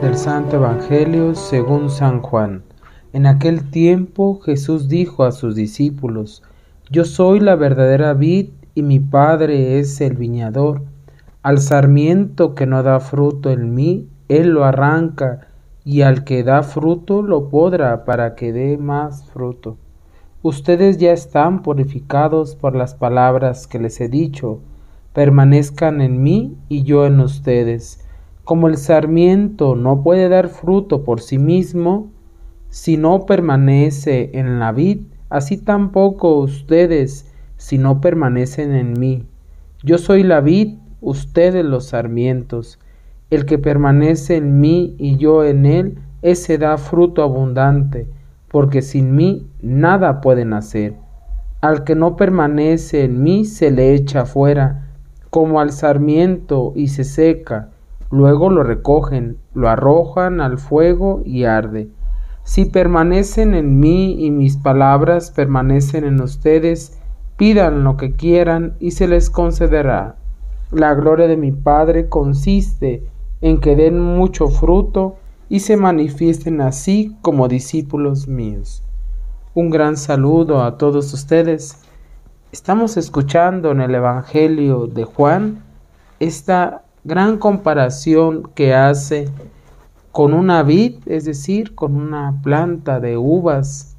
Del Santo Evangelio según San Juan. En aquel tiempo Jesús dijo a sus discípulos, Yo soy la verdadera vid y mi Padre es el viñador. Al sarmiento que no da fruto en mí, Él lo arranca, y al que da fruto lo podrá para que dé más fruto. Ustedes ya están purificados por las palabras que les he dicho. Permanezcan en mí y yo en ustedes. Como el sarmiento no puede dar fruto por sí mismo, si no permanece en la vid, así tampoco ustedes si no permanecen en mí. Yo soy la vid, ustedes los sarmientos. El que permanece en mí y yo en él, ese da fruto abundante, porque sin mí nada pueden hacer. Al que no permanece en mí se le echa fuera, como al sarmiento, y se seca. Luego lo recogen, lo arrojan al fuego y arde. Si permanecen en mí y mis palabras permanecen en ustedes, Pidan lo que quieran y se les concederá. La gloria de mi Padre consiste en que den mucho fruto y se manifiesten así como discípulos míos. Un gran saludo a todos ustedes. Estamos escuchando en el Evangelio de Juan esta gran comparación que hace con una vid, es decir, con una planta de uvas.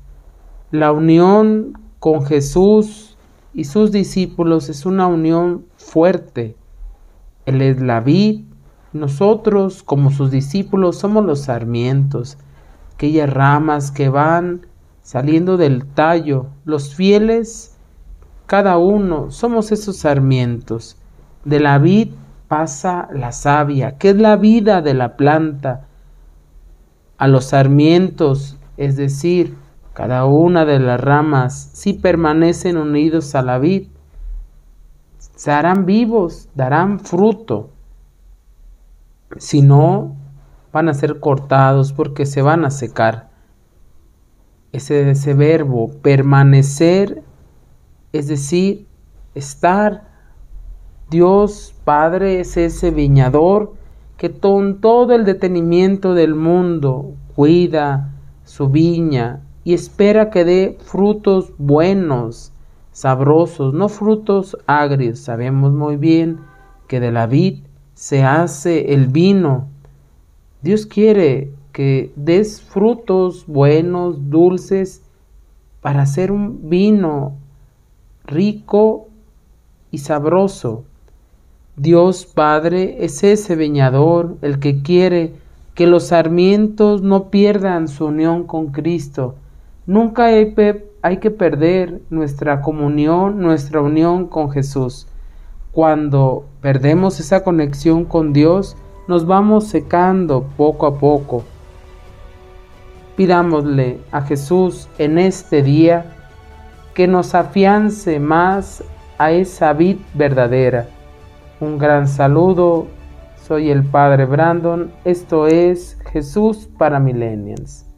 La unión con Jesús y sus discípulos es una unión fuerte. Él es la vid, nosotros como sus discípulos somos los sarmientos, aquellas ramas que van saliendo del tallo. Los fieles, cada uno, somos esos sarmientos. De la vid pasa la savia, que es la vida de la planta. A los sarmientos, es decir, cada una de las ramas, si permanecen unidos a la vid, se harán vivos, darán fruto. Si no, van a ser cortados porque se van a secar. Ese, ese verbo, permanecer, es decir, estar. Dios Padre es ese viñador que con todo el detenimiento del mundo cuida su viña, y espera que dé frutos buenos, sabrosos, no frutos agrios. Sabemos muy bien que de la vid se hace el vino. Dios quiere que des frutos buenos, dulces, para hacer un vino rico y sabroso. Dios Padre es ese viñador, el que quiere que los sarmientos no pierdan su unión con Cristo, Nunca hay, que perder nuestra comunión, nuestra unión con Jesús. Cuando perdemos esa conexión con Dios, nos vamos secando poco a poco. Pidámosle a Jesús en este día que nos afiance más a esa vid verdadera. Un gran saludo, soy el Padre Brandon, esto es Jesús para Millennials.